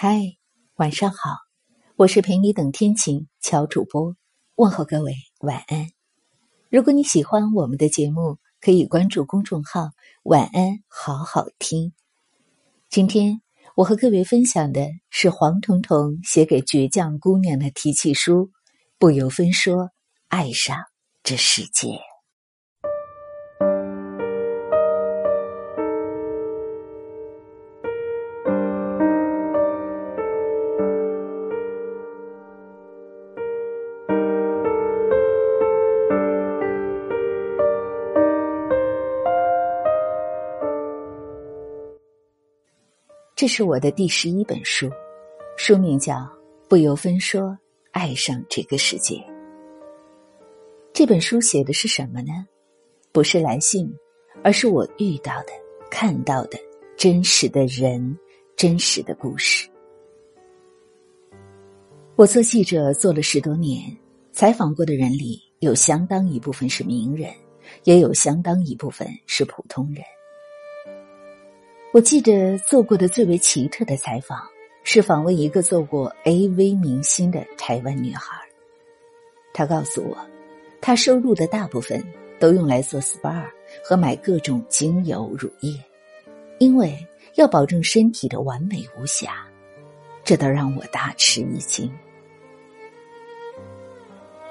嗨，晚上好，我是陪你等天晴乔主播，问候各位晚安。如果你喜欢我们的节目，可以关注公众号“晚安好好听”。今天我和各位分享的是黄彤彤写给倔强姑娘的提气书，不由分说爱上这世界。这是我的第十一本书，书名叫《不由分说爱上这个世界》。这本书写的是什么呢？不是来信，而是我遇到的、看到的真实的人、真实的故事。我做记者做了十多年，采访过的人里有相当一部分是名人，也有相当一部分是普通人。我记得做过的最为奇特的采访，是访问一个做过 AV 明星的台湾女孩。她告诉我，她收入的大部分都用来做 SPA 和买各种精油乳液，因为要保证身体的完美无瑕。这倒让我大吃一惊。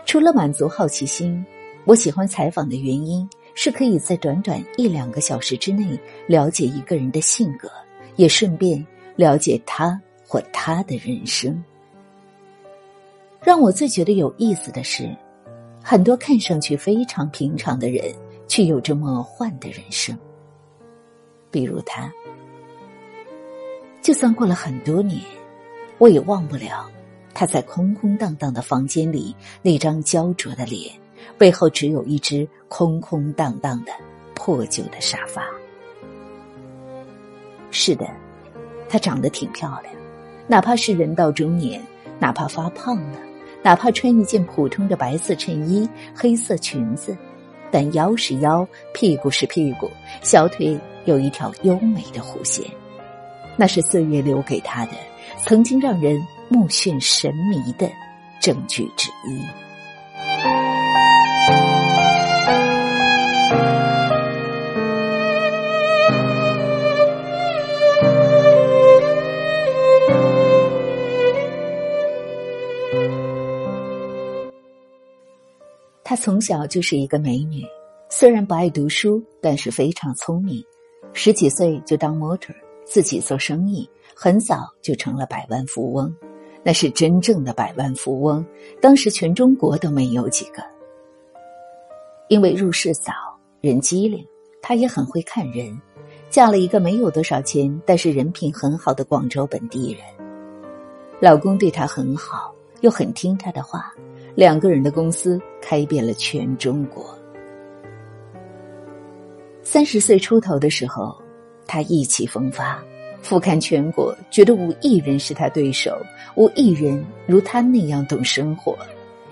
除了满足好奇心，我喜欢采访的原因。是可以在短短一两个小时之内了解一个人的性格，也顺便了解他或他的人生。让我最觉得有意思的是，很多看上去非常平常的人，却有着魔幻的人生。比如他，就算过了很多年，我也忘不了他在空空荡荡的房间里那张焦灼的脸。背后只有一只空空荡荡的破旧的沙发。是的，她长得挺漂亮，哪怕是人到中年，哪怕发胖了，哪怕穿一件普通的白色衬衣、黑色裙子，但腰是腰，屁股是屁股，小腿有一条优美的弧线，那是岁月留给她的曾经让人目眩神迷的证据之一。从小就是一个美女，虽然不爱读书，但是非常聪明。十几岁就当模特，自己做生意，很早就成了百万富翁。那是真正的百万富翁，当时全中国都没有几个。因为入世早，人机灵，她也很会看人，嫁了一个没有多少钱，但是人品很好的广州本地人。老公对她很好，又很听她的话。两个人的公司开遍了全中国。三十岁出头的时候，他意气风发，俯瞰全国，觉得无一人是他对手，无一人如他那样懂生活，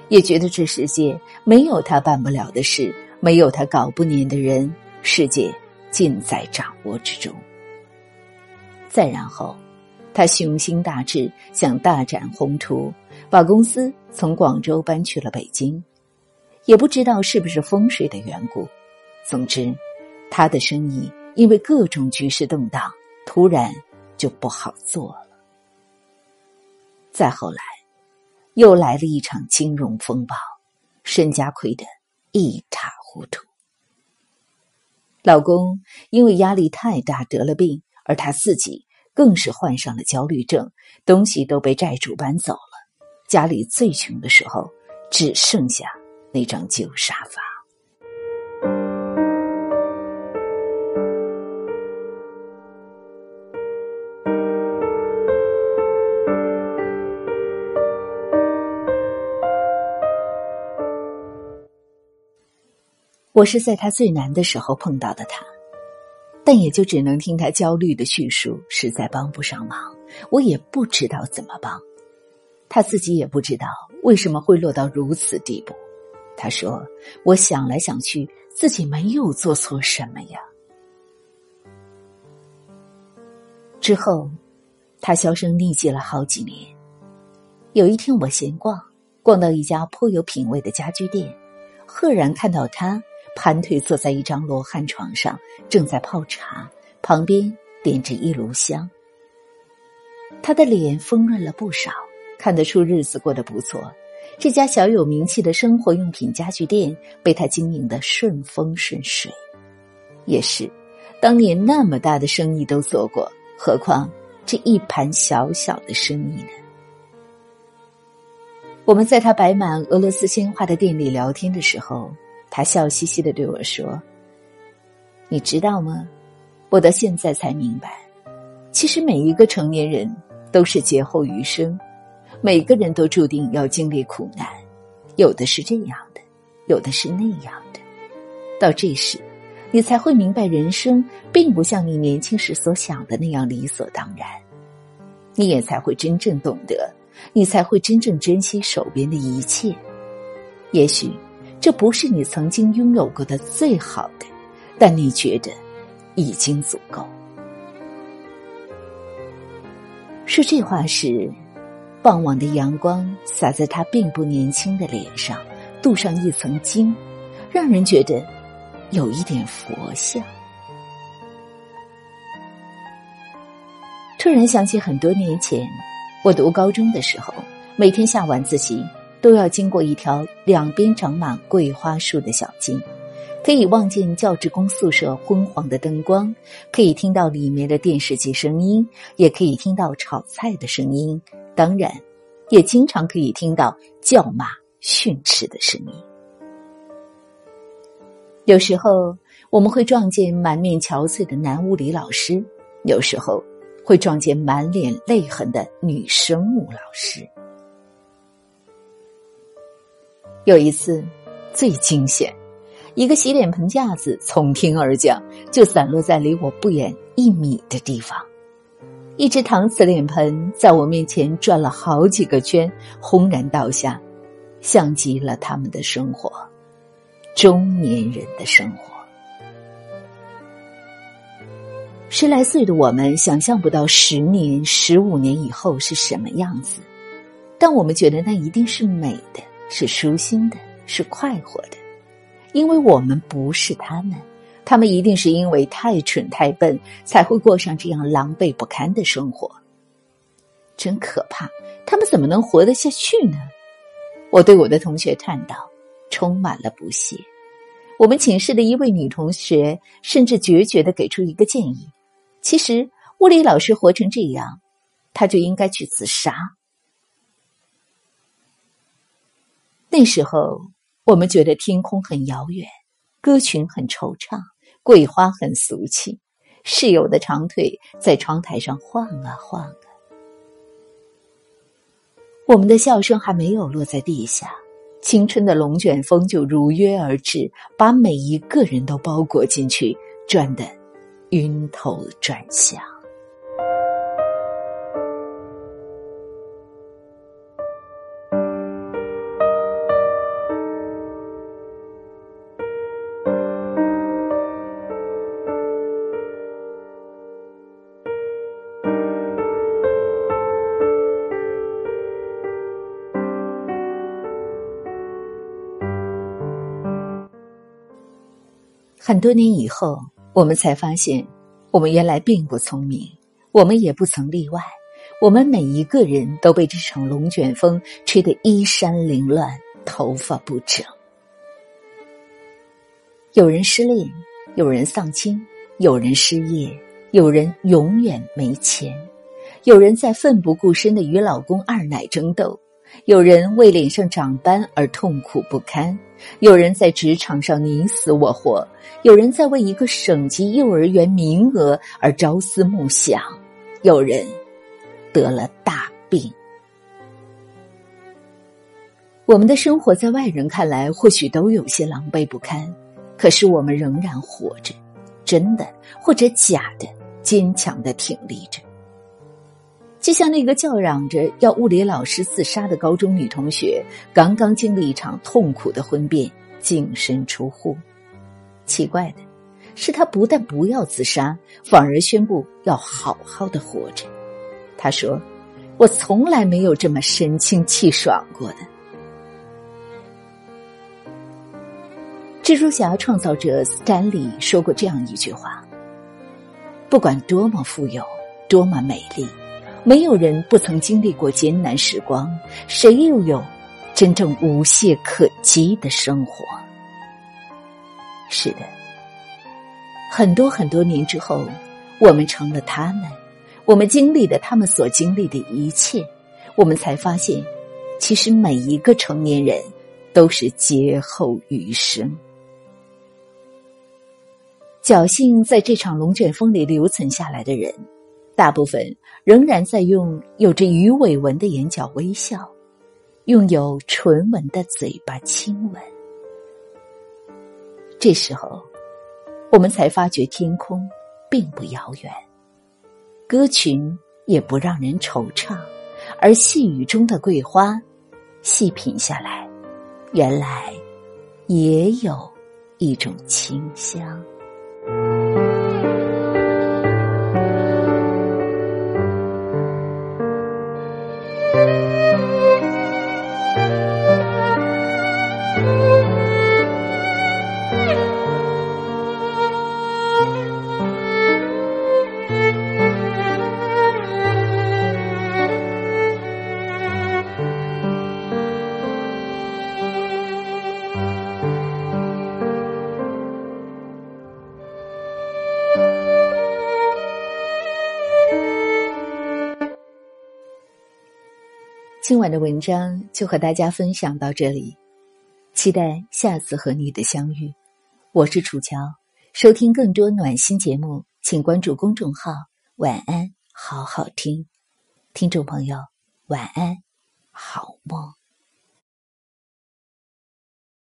也觉得这世界没有他办不了的事，没有他搞不粘的人，世界尽在掌握之中。再然后。他雄心大志，想大展宏图，把公司从广州搬去了北京。也不知道是不是风水的缘故，总之，他的生意因为各种局势动荡，突然就不好做了。再后来，又来了一场金融风暴，身家亏得一塌糊涂。老公因为压力太大得了病，而他自己。更是患上了焦虑症，东西都被债主搬走。家里最穷的时候，只剩下那张旧沙发。我是在他最难的时候碰到的他。但也就只能听他焦虑的叙述，实在帮不上忙。我也不知道怎么帮，他自己也不知道为什么会落到如此地步。他说：“我想来想去，自己没有做错什么呀。”之后，他销声匿迹了好几年。有一天我闲逛，逛到一家颇有品味的家居店，赫然看到他盘腿坐在一张罗汉床上，正在泡茶，旁边点着一炉香。他的脸丰润了不少，看得出日子过得不错。这家小有名气的生活用品家具店被他经营的顺风顺水。也是，当年那么大的生意都做过，何况这一盘小小的生意呢？我们在他摆满俄罗斯鲜花的店里聊天的时候，他笑嘻嘻的对我说：“你知道吗？我到现在才明白，其实每一个成年人都是劫后余生。”每个人都注定要经历苦难，有的是这样的，有的是那样的。到这时，你才会明白，人生并不像你年轻时所想的那样理所当然。你也才会真正懂得，你才会真正珍惜手边的一切。也许这不是你曾经拥有过的最好的，但你觉得已经足够。说这话时。傍晚的阳光洒在他并不年轻的脸上，镀上一层金，让人觉得有一点佛像。突然想起很多年前，我读高中的时候，每天下晚自习都要经过一条两边长满桂花树的小径，可以望见教职工宿舍昏黄的灯光，可以听到里面的电视机声音，也可以听到炒菜的声音。当然，也经常可以听到叫骂、训斥的声音。有时候我们会撞见满面憔悴的男物理老师，有时候会撞见满脸泪痕的女生物老师。有一次，最惊险，一个洗脸盆架子从天而降，就散落在离我不远一米的地方。一只搪瓷脸盆在我面前转了好几个圈，轰然倒下，像极了他们的生活，中年人的生活。十来岁的我们想象不到十年、十五年以后是什么样子，但我们觉得那一定是美的，是舒心的，是快活的，因为我们不是他们。他们一定是因为太蠢太笨，才会过上这样狼狈不堪的生活。真可怕！他们怎么能活得下去呢？我对我的同学叹道，充满了不屑。我们寝室的一位女同学甚至决绝的给出一个建议：其实物理老师活成这样，他就应该去自杀。那时候，我们觉得天空很遥远，歌群很惆怅。桂花很俗气，室友的长腿在窗台上晃啊晃啊。我们的笑声还没有落在地下，青春的龙卷风就如约而至，把每一个人都包裹进去，转得晕头转向。很多年以后，我们才发现，我们原来并不聪明，我们也不曾例外。我们每一个人都被这场龙卷风吹得衣衫凌乱，头发不整。有人失恋，有人丧亲，有人失业，有人永远没钱，有人在奋不顾身的与老公二奶争斗。有人为脸上长斑而痛苦不堪，有人在职场上你死我活，有人在为一个省级幼儿园名额而朝思暮想，有人得了大病。我们的生活在外人看来或许都有些狼狈不堪，可是我们仍然活着，真的或者假的，坚强的挺立着。就像那个叫嚷着要物理老师自杀的高中女同学，刚刚经历一场痛苦的婚变，净身出户。奇怪的是，她不但不要自杀，反而宣布要好好的活着。她说：“我从来没有这么神清气爽过的。”蜘蛛侠创造者斯坦利说过这样一句话：“不管多么富有，多么美丽，没有人不曾经历过艰难时光，谁又有真正无懈可击的生活？”是的，很多很多年之后，我们成了他们，我们经历了他们所经历的一切，我们才发现，其实每一个成年人都是劫后余生。侥幸在这场龙卷风里留存下来的人，大部分仍然在用有着鱼尾纹的眼角微笑，用有唇纹的嘴巴亲吻。这时候，我们才发觉天空并不遥远，歌群也不让人惆怅，而细雨中的桂花，细品下来，原来也有一种清香。今晚的文章就和大家分享到这里，期待下次和你的相遇。我是楚乔，收听更多暖心节目，请关注公众号“晚安好好听”。听众朋友，晚安，好梦。